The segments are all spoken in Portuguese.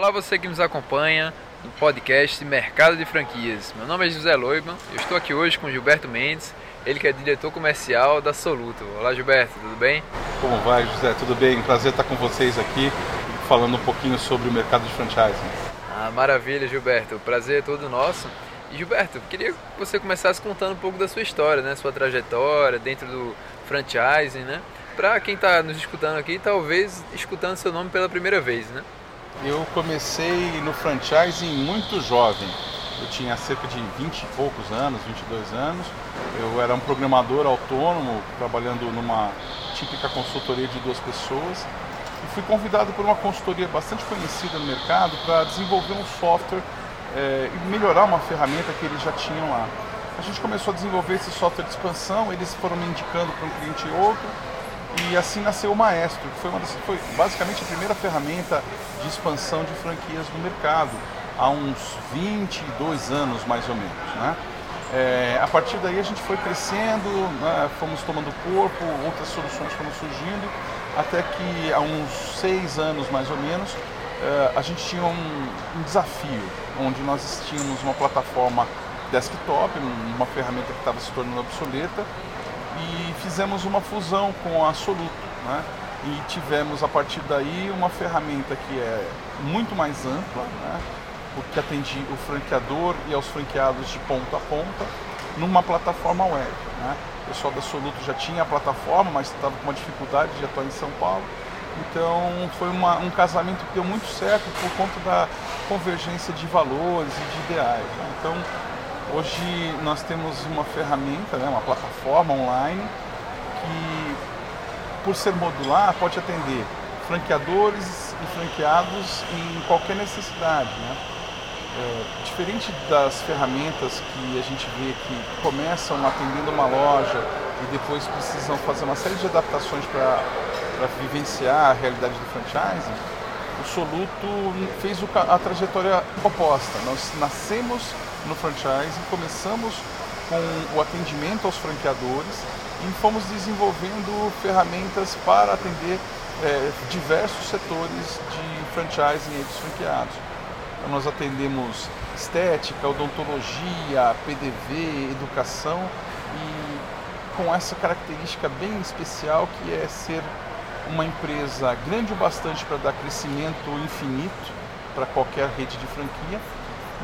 Olá você que nos acompanha no podcast Mercado de Franquias. Meu nome é José Loiban, eu estou aqui hoje com Gilberto Mendes, ele que é diretor comercial da Soluto. Olá Gilberto, tudo bem? Como vai José? Tudo bem? Prazer estar com vocês aqui falando um pouquinho sobre o mercado de franchising. Ah, maravilha Gilberto, prazer é todo nosso. E Gilberto, queria que você começasse contando um pouco da sua história, né? Sua trajetória dentro do franchising, né? Para quem está nos escutando aqui, talvez escutando seu nome pela primeira vez, né? Eu comecei no franchising muito jovem. Eu tinha cerca de 20 e poucos anos, 22 anos. Eu era um programador autônomo, trabalhando numa típica consultoria de duas pessoas. E fui convidado por uma consultoria bastante conhecida no mercado para desenvolver um software é, e melhorar uma ferramenta que eles já tinham lá. A gente começou a desenvolver esse software de expansão, eles foram me indicando para um cliente e outro, e assim nasceu o Maestro, que foi, uma das, foi basicamente a primeira ferramenta de expansão de franquias no mercado, há uns 22 anos mais ou menos. Né? É, a partir daí a gente foi crescendo, né, fomos tomando corpo, outras soluções foram surgindo, até que há uns seis anos mais ou menos é, a gente tinha um, um desafio, onde nós tínhamos uma plataforma desktop, uma ferramenta que estava se tornando obsoleta, e fizemos uma fusão com a Soluto. Né? E tivemos a partir daí uma ferramenta que é muito mais ampla, né? porque atende o franqueador e aos franqueados de ponta a ponta, numa plataforma web. Né? O pessoal da Soluto já tinha a plataforma, mas estava com uma dificuldade de atuar em São Paulo. Então foi uma, um casamento que deu muito certo por conta da convergência de valores e de ideais. Né? Então Hoje nós temos uma ferramenta, né, uma plataforma online que, por ser modular, pode atender franqueadores e franqueados em qualquer necessidade. Né? É, diferente das ferramentas que a gente vê que começam atendendo uma loja e depois precisam fazer uma série de adaptações para vivenciar a realidade do franchising, o Soluto fez a trajetória oposta. Nós nascemos no franchising, começamos com o atendimento aos franqueadores e fomos desenvolvendo ferramentas para atender é, diversos setores de franchising e dos franqueados. Então, nós atendemos estética, odontologia, PDV, educação e com essa característica bem especial que é ser uma empresa grande o bastante para dar crescimento infinito para qualquer rede de franquia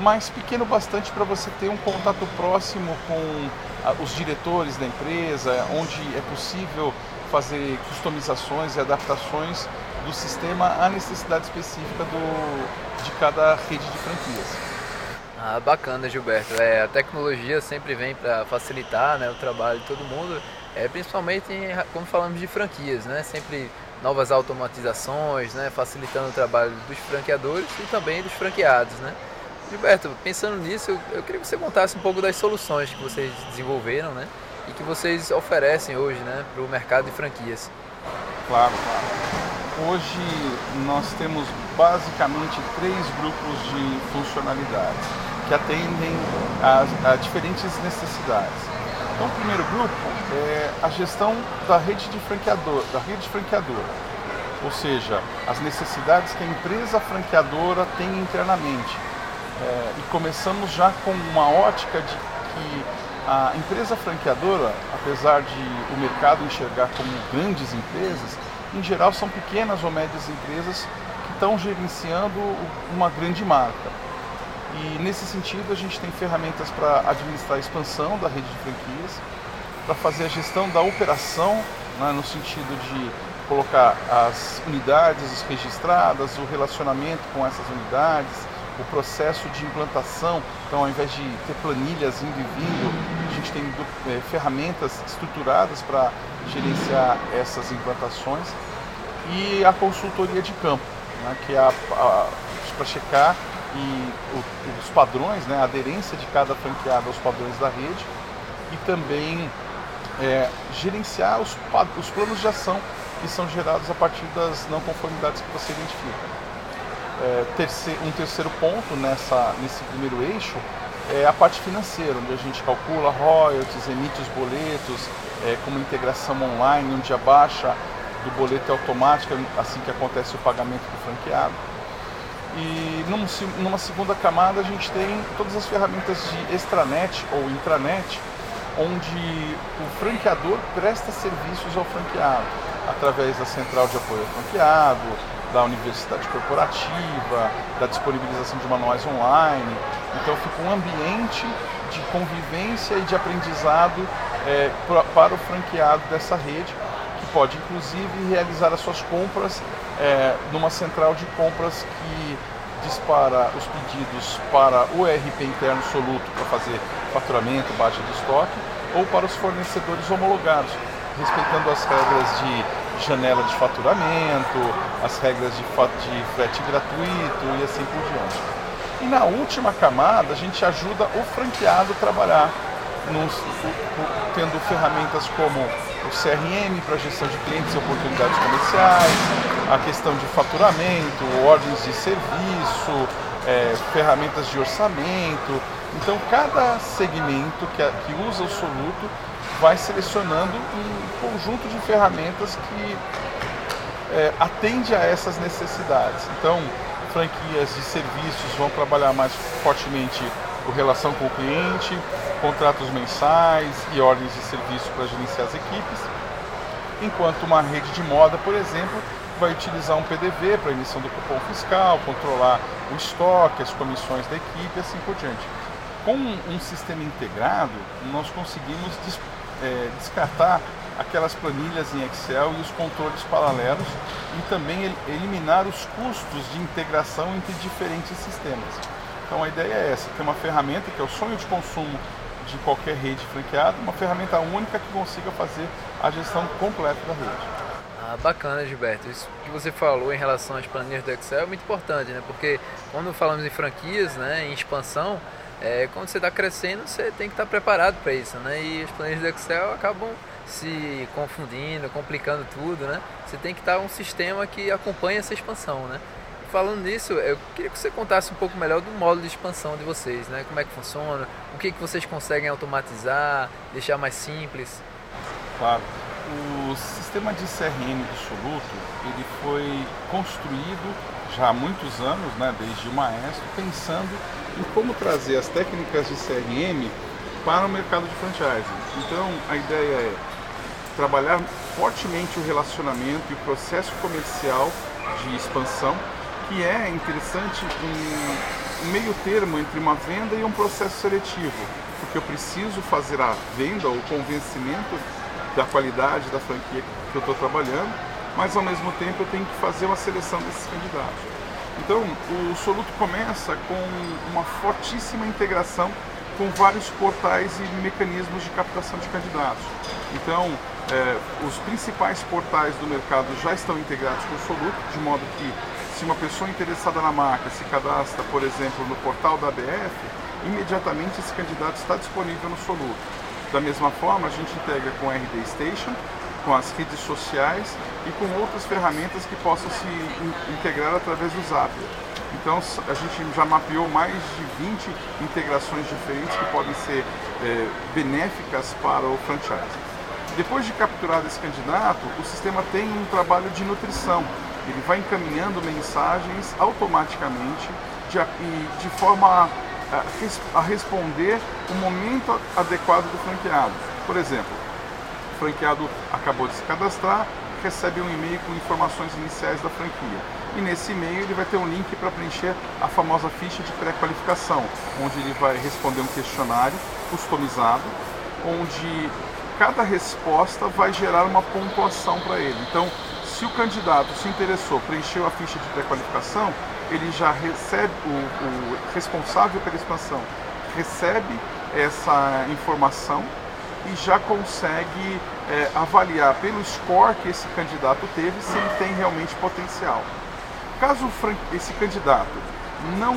mas pequeno bastante para você ter um contato próximo com ah, os diretores da empresa, onde é possível fazer customizações e adaptações do sistema à necessidade específica do, de cada rede de franquias. Ah, bacana, Gilberto. É, a tecnologia sempre vem para facilitar né, o trabalho de todo mundo, é, principalmente em, quando falamos de franquias, né? Sempre novas automatizações, né, facilitando o trabalho dos franqueadores e também dos franqueados, né? Gilberto, pensando nisso, eu, queria que você contasse um pouco das soluções que vocês desenvolveram, né? E que vocês oferecem hoje, né, para o mercado de franquias. Claro, claro. Hoje nós temos basicamente três grupos de funcionalidades que atendem a, a diferentes necessidades. Então, o primeiro grupo é a gestão da rede de franqueador, da rede de franqueador, ou seja, as necessidades que a empresa franqueadora tem internamente é, e começamos já com uma ótica de que a empresa franqueadora, apesar de o mercado enxergar como grandes empresas, em geral são pequenas ou médias empresas que estão gerenciando uma grande marca. E nesse sentido a gente tem ferramentas para administrar a expansão da rede de franquias, para fazer a gestão da operação, né, no sentido de colocar as unidades registradas, o relacionamento com essas unidades, o processo de implantação. Então, ao invés de ter planilhas indo e vindo, a gente tem é, ferramentas estruturadas para gerenciar essas implantações e a consultoria de campo, né, que é para checar e o, os padrões, né, a aderência de cada franqueado aos padrões da rede e também é, gerenciar os, os planos de ação que são gerados a partir das não conformidades que você identifica é, terceiro, um terceiro ponto nessa, nesse primeiro eixo é a parte financeira, onde a gente calcula royalties, emite os boletos, é, com uma integração online, onde a baixa do boleto é automática assim que acontece o pagamento do franqueado. E numa segunda camada a gente tem todas as ferramentas de extranet ou intranet, onde o franqueador presta serviços ao franqueado, através da central de apoio ao franqueado, da universidade corporativa, da disponibilização de manuais online. Então fica um ambiente de convivência e de aprendizado é, para o franqueado dessa rede, que pode inclusive realizar as suas compras é, numa central de compras que dispara os pedidos para o ERP interno Soluto para fazer faturamento, baixa de estoque, ou para os fornecedores homologados, respeitando as regras de janela de faturamento, as regras de, frete gratuito e assim por diante. E na última camada, a gente ajuda o franqueado a trabalhar nos, tendo ferramentas como o CRM para gestão de clientes e oportunidades comerciais, a questão de faturamento, ordens de serviço, é, ferramentas de orçamento. Então, cada segmento que, que usa o Soluto vai selecionando um conjunto de ferramentas que é, atende a essas necessidades. Então, franquias de serviços vão trabalhar mais fortemente a relação com o cliente, contratos mensais e ordens de serviço para gerenciar as equipes, enquanto uma rede de moda, por exemplo, vai utilizar um PDV para emissão do cupom fiscal, controlar o estoque, as comissões da equipe e assim por diante. Com um sistema integrado, nós conseguimos é, descartar aquelas planilhas em Excel e os controles paralelos e também eliminar os custos de integração entre diferentes sistemas. Então a ideia é essa, ter uma ferramenta que é o sonho de consumo de qualquer rede franqueada, uma ferramenta única que consiga fazer a gestão completa da rede. Ah, bacana, Gilberto. Isso que você falou em relação às planilhas do Excel é muito importante, né? Porque quando falamos em franquias, né, em expansão, é, quando você está crescendo, você tem que estar tá preparado para isso, né? E as planilhas do Excel acabam se confundindo, complicando tudo, né? Você tem que estar tá um sistema que acompanhe essa expansão, né? falando nisso, eu queria que você contasse um pouco melhor do módulo de expansão de vocês, né? Como é que funciona, o que, que vocês conseguem automatizar, deixar mais simples. Claro. O sistema de CRM do Soluto, ele foi construído já há muitos anos, né, desde o Maestro, pensando em como trazer as técnicas de CRM para o mercado de franchising. Então, a ideia é trabalhar fortemente o relacionamento e o processo comercial de expansão que é interessante um, meio termo entre uma venda e um processo seletivo, porque eu preciso fazer a venda ou convencimento da qualidade da franquia que eu estou trabalhando, mas ao mesmo tempo eu tenho que fazer uma seleção desses candidatos. Então, o Soluto começa com uma fortíssima integração com vários portais e mecanismos de captação de candidatos. Então, é, os principais portais do mercado já estão integrados com o Soluto, de modo que se uma pessoa interessada na marca se cadastra, por exemplo, no portal da ABF, imediatamente esse candidato está disponível no Soluto. Da mesma forma, a gente integra com a RD Station, com as redes sociais e com outras ferramentas que possam se integrar através do Zapier. Então a gente já mapeou mais de 20 integrações diferentes que podem ser é, benéficas para o franchise. Depois de capturado esse candidato, o sistema tem um trabalho de nutrição, ele vai encaminhando mensagens automaticamente de, de forma a, a responder o momento adequado do franqueado. Por exemplo, o franqueado acabou de se cadastrar, recebe um e-mail com informações iniciais da franquia. E nesse e-mail ele vai ter um link para preencher a famosa ficha de pré-qualificação, onde ele vai responder um questionário customizado, onde cada resposta vai gerar uma pontuação para ele. Então, se o candidato se interessou, preencheu a ficha de pré-qualificação, ele já recebe, o, o, responsável pela expansão recebe essa informação e já consegue é, avaliar pelo score que esse candidato teve se ele tem realmente potencial. Caso esse candidato não,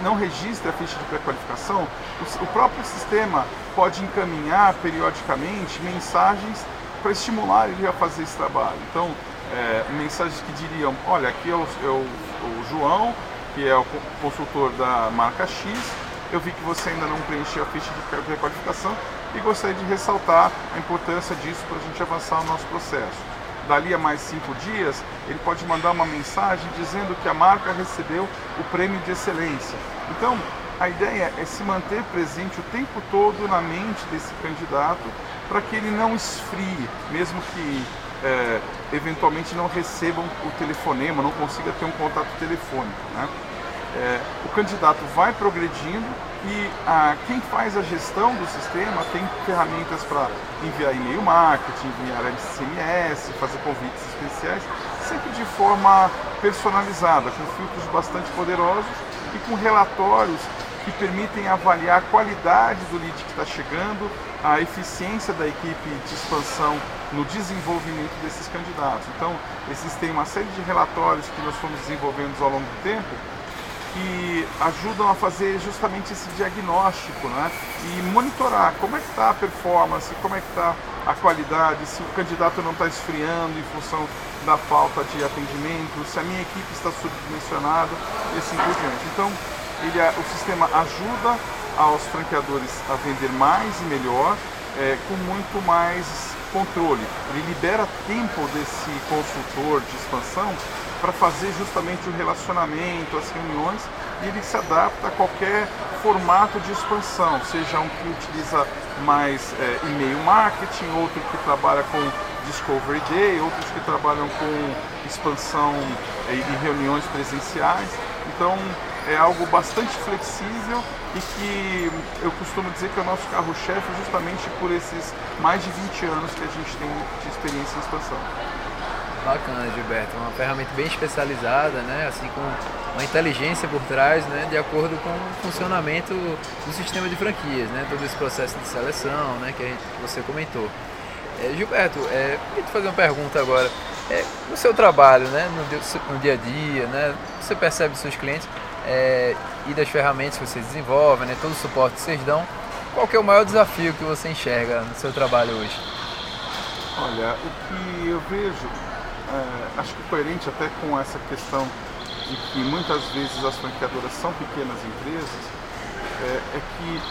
não registre a ficha de pré-qualificação, o, o próprio sistema pode encaminhar periodicamente mensagens para estimular ele a fazer esse trabalho. Então, é, mensagens que diriam, olha, aqui é o, é o, o João, que é o consultor da marca X, eu vi que você ainda não preencheu a ficha de pré-qualificação e gostaria de ressaltar a importância disso para a gente avançar o nosso processo. dali a mais cinco dias, ele pode mandar uma mensagem dizendo que a marca recebeu o prêmio de excelência. Então, a ideia é se manter presente o tempo todo na mente desse candidato para que ele não esfrie, mesmo que é, eventualmente não recebam o telefonema, não consiga ter um contato telefônico. Né? É, o candidato vai progredindo e a, quem faz a gestão do sistema tem ferramentas para enviar e-mail marketing, enviar SMS, fazer convites especiais, sempre de forma personalizada, com filtros bastante poderosos e com relatórios que permitem avaliar a qualidade do lead que está chegando, a eficiência da equipe de expansão no desenvolvimento desses candidatos. Então, existem uma série de relatórios que nós fomos desenvolvendo ao longo do tempo que ajudam a fazer justamente esse diagnóstico né? e monitorar como é que está a performance, como é que está a qualidade, se o candidato não está esfriando em função da falta de atendimento, se a minha equipe está subdimensionada e assim por diante. Então, ele, o sistema ajuda aos franqueadores a vender mais e melhor, é, com muito mais controle. Ele libera tempo desse consultor de expansão para fazer justamente o relacionamento, as reuniões, e ele se adapta a qualquer formato de expansão, seja um que utiliza mais é, e-mail marketing, outro que trabalha com Discovery Day, outros que trabalham com expansão é, e reuniões presenciais. Então é algo bastante flexível e que eu costumo dizer que é o nosso carro-chefe justamente por esses mais de 20 anos que a gente tem de experiência em expansão. Bacana, Gilberto. Uma ferramenta bem especializada, né? assim com uma inteligência por trás, né? de acordo com o funcionamento do sistema de franquias, né? todo esse processo de seleção né? que, gente, que você comentou. É, Gilberto, é, queria te fazer uma pergunta agora. É, no seu trabalho, né? no, no dia a dia, né? você percebe dos seus clientes é, e das ferramentas que vocês desenvolvem, né? todo o suporte que vocês dão, qual é o maior desafio que você enxerga no seu trabalho hoje? Olha, o que eu vejo é, acho que coerente até com essa questão de que muitas vezes as franqueadoras são pequenas empresas, é, é que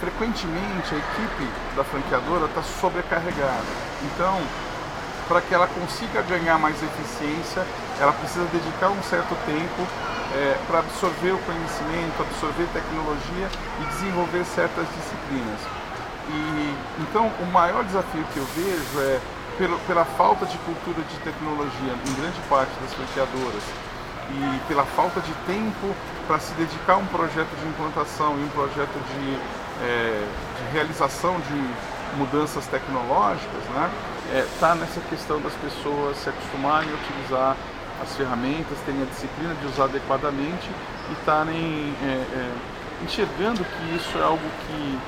frequentemente a equipe da franqueadora está sobrecarregada. Então, para que ela consiga ganhar mais eficiência, ela precisa dedicar um certo tempo é, para absorver o conhecimento, absorver tecnologia e desenvolver certas disciplinas. E então o maior desafio que eu vejo é pela, pela falta de cultura de tecnologia em grande parte das franqueadoras e pela falta de tempo para se dedicar a um projeto de implantação e um projeto de, é, de realização de mudanças tecnológicas, né, está é, tá nessa questão das pessoas se acostumarem a utilizar as ferramentas, terem a disciplina de usar adequadamente e estarem é, é, enxergando que isso é algo que,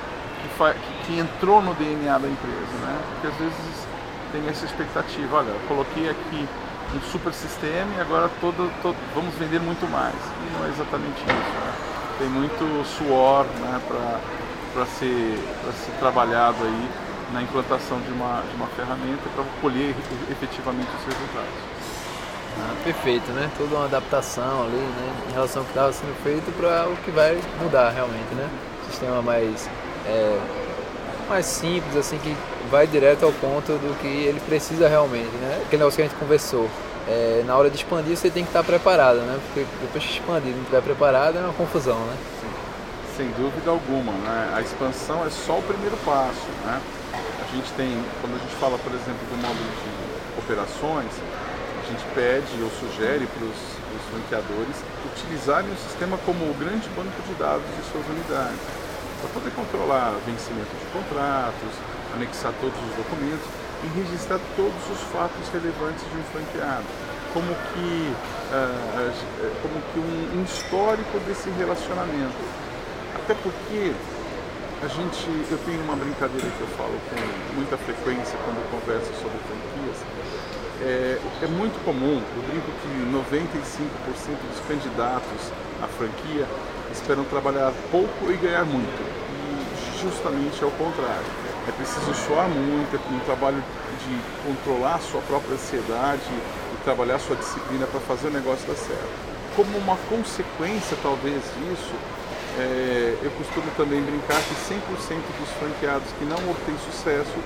que, que, que entrou no DNA da empresa, né? Porque às vezes tem essa expectativa, olha, coloquei aqui um super sistema e agora todo, todo, vamos vender muito mais. E não é exatamente isso. Né? Tem muito suor né, para ser, ser trabalhado aí na implantação de uma, de uma ferramenta para colher efetivamente os resultados. Ah, perfeito, né? Toda uma adaptação ali, né? Em relação ao que estava sendo feito para o que vai mudar realmente, né? Sistema mais, é, mais simples, assim, que vai direto ao ponto do que ele precisa realmente, né? Aquele negócio que a gente conversou. É, na hora de expandir você tem que estar preparado, né? Porque depois que expandir não estiver preparado é uma confusão, né? Sem dúvida alguma, né? A expansão é só o primeiro passo, né? A gente tem, quando a gente fala, por exemplo, do módulo de operações, gente pede ou sugere para os franqueadores utilizarem o sistema como o grande banco de dados de suas unidades, para poder controlar vencimento de contratos, anexar todos os documentos e registrar todos os fatos relevantes de um franqueado, como que, uh, como que um histórico desse relacionamento. Até porque a gente, eu tenho uma brincadeira que eu falo com muita frequência quando eu converso sobre franquias. É, é muito comum, eu brinco que 95% dos candidatos à franquia esperam trabalhar pouco e ganhar muito. E justamente é o contrário é preciso suar muito, é um trabalho de controlar a sua própria ansiedade e trabalhar a sua disciplina para fazer o negócio dar certo. Como uma consequência, talvez, disso, é, eu costumo também brincar que 100% dos franqueados que não obtêm sucesso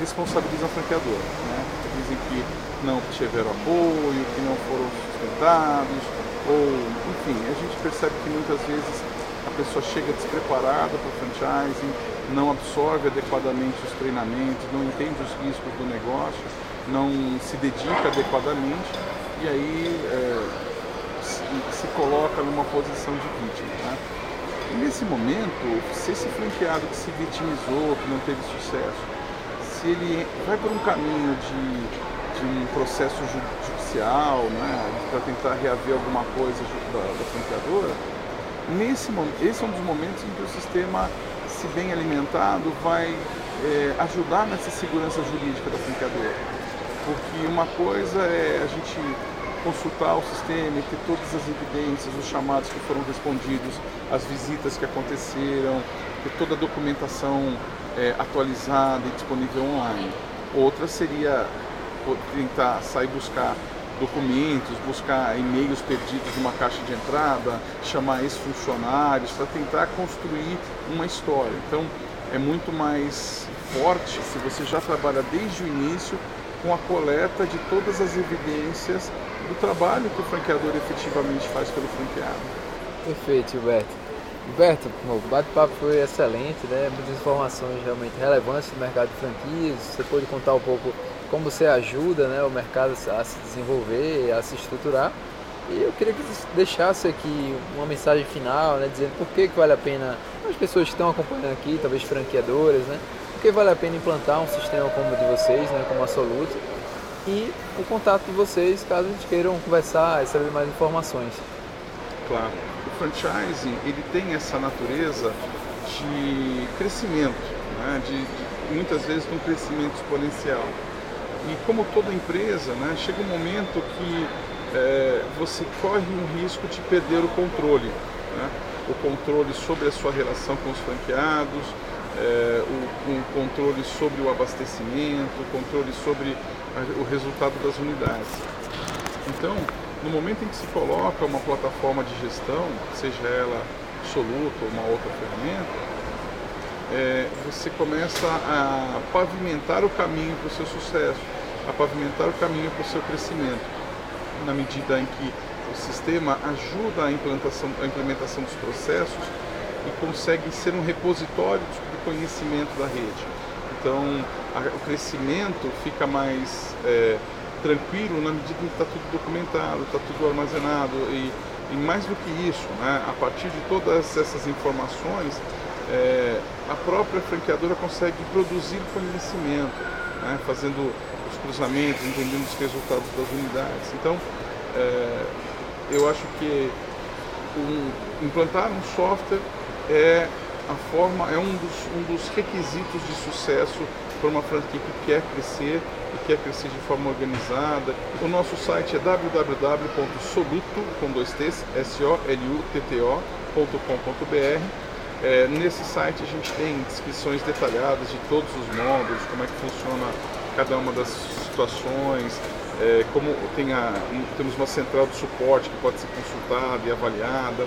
responsabilizam a franqueadora. Né? Dizem que não tiveram apoio, que não foram sustentados, ou enfim, a gente percebe que muitas vezes a pessoa chega despreparada para o franchising, não absorve adequadamente os treinamentos, não entende os riscos do negócio, não se dedica adequadamente e aí é, se, se, coloca numa posição de vítima. Né? Nesse momento, se esse franqueado que se vitimizou, que não teve sucesso, se ele vai por um caminho de, de um processo judicial, né, para tentar reaver alguma coisa da, da franqueadora, nesse, esse é um dos momentos em que o sistema se bem alimentado, vai é, ajudar nessa segurança jurídica da franqueadora. Porque uma coisa é a gente consultar o sistema e ter todas as evidências, os chamados que foram respondidos, as visitas que aconteceram, ter toda a documentação é, atualizada e disponível online. Outra seria tentar sair buscar documentos, buscar e-mails perdidos numa caixa de entrada, chamar ex-funcionários para tentar construir uma história. Então é muito mais forte se você já trabalha desde o início com a coleta de todas as evidências do trabalho que o franqueador efetivamente faz pelo franqueado. Perfeito, Gilberto. Gilberto, o bate-papo foi excelente, né? muitas informações realmente relevantes do mercado de franquias. Você pôde contar um pouco como você ajuda né, o mercado a se desenvolver, a se estruturar. E eu queria que você deixasse aqui uma mensagem final, né, dizendo por que, que vale a pena, as pessoas que estão acompanhando aqui, talvez franqueadoras, né, por que vale a pena implantar um sistema como o de vocês, né, como a Soluto, e o contato de vocês caso queiram conversar e saber mais informações. Claro. O franchising ele tem essa natureza de crescimento, né, de, de muitas vezes um crescimento exponencial. E como toda empresa, né, chega um momento que é, você corre um risco de perder o controle. Né? O controle sobre a sua relação com os franqueados, é, o, o, controle sobre o abastecimento, o controle sobre a, o resultado das unidades. Então, no momento em que se coloca uma plataforma de gestão, seja ela Soluto ou uma outra ferramenta, é, você começa a pavimentar o caminho para o seu sucesso a pavimentar o caminho para o seu crescimento, na medida em que o sistema ajuda a implantação, a implementação dos processos e consegue ser um repositório do conhecimento da rede. Então, a, o crescimento fica mais é, tranquilo na medida em que está tudo documentado, está tudo armazenado e, e, mais do que isso, né, a partir de todas essas informações, é, a própria franqueadora consegue produzir conhecimento, né, fazendo os cruzamentos, entendendo os resultados das unidades. Então, é, eu acho que um, implantar um software é a forma, é um dos, um dos requisitos de sucesso para uma franquia que quer crescer e quer crescer de forma organizada. O nosso site é www.soluto, com dois T's, S-O-L-U-T-T-O.com.br. É, nesse site a gente tem descrições detalhadas de todos os módulos, como é que funciona cada uma das situações, é, como tem a, temos uma central de suporte que pode ser consultada e avaliada.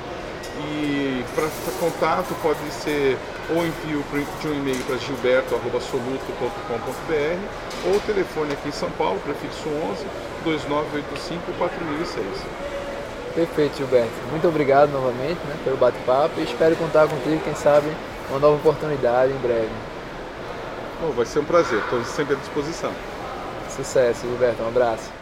E para contato pode ser ou envio de um e-mail para gilberto.soluto.com.br ou telefone aqui em São Paulo, prefixo 11 2985 4006. Perfeito, Gilberto. Muito obrigado novamente né, pelo bate-papo e espero contar contigo, quem sabe, uma nova oportunidade em breve. Bom, vai ser um prazer, estou sempre à disposição. Sucesso, Gilberto. Um abraço.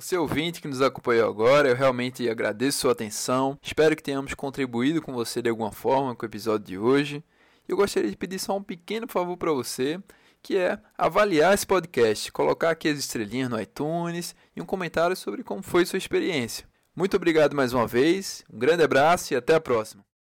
Você ouvinte que nos acompanhou agora, eu realmente agradeço sua atenção. Espero que tenhamos contribuído com você de alguma forma com o episódio de hoje. Eu gostaria de pedir só um pequeno favor para você, que é avaliar esse podcast, colocar aqui as estrelinhas no iTunes e um comentário sobre como foi sua experiência. Muito obrigado mais uma vez, um grande abraço e até a próxima.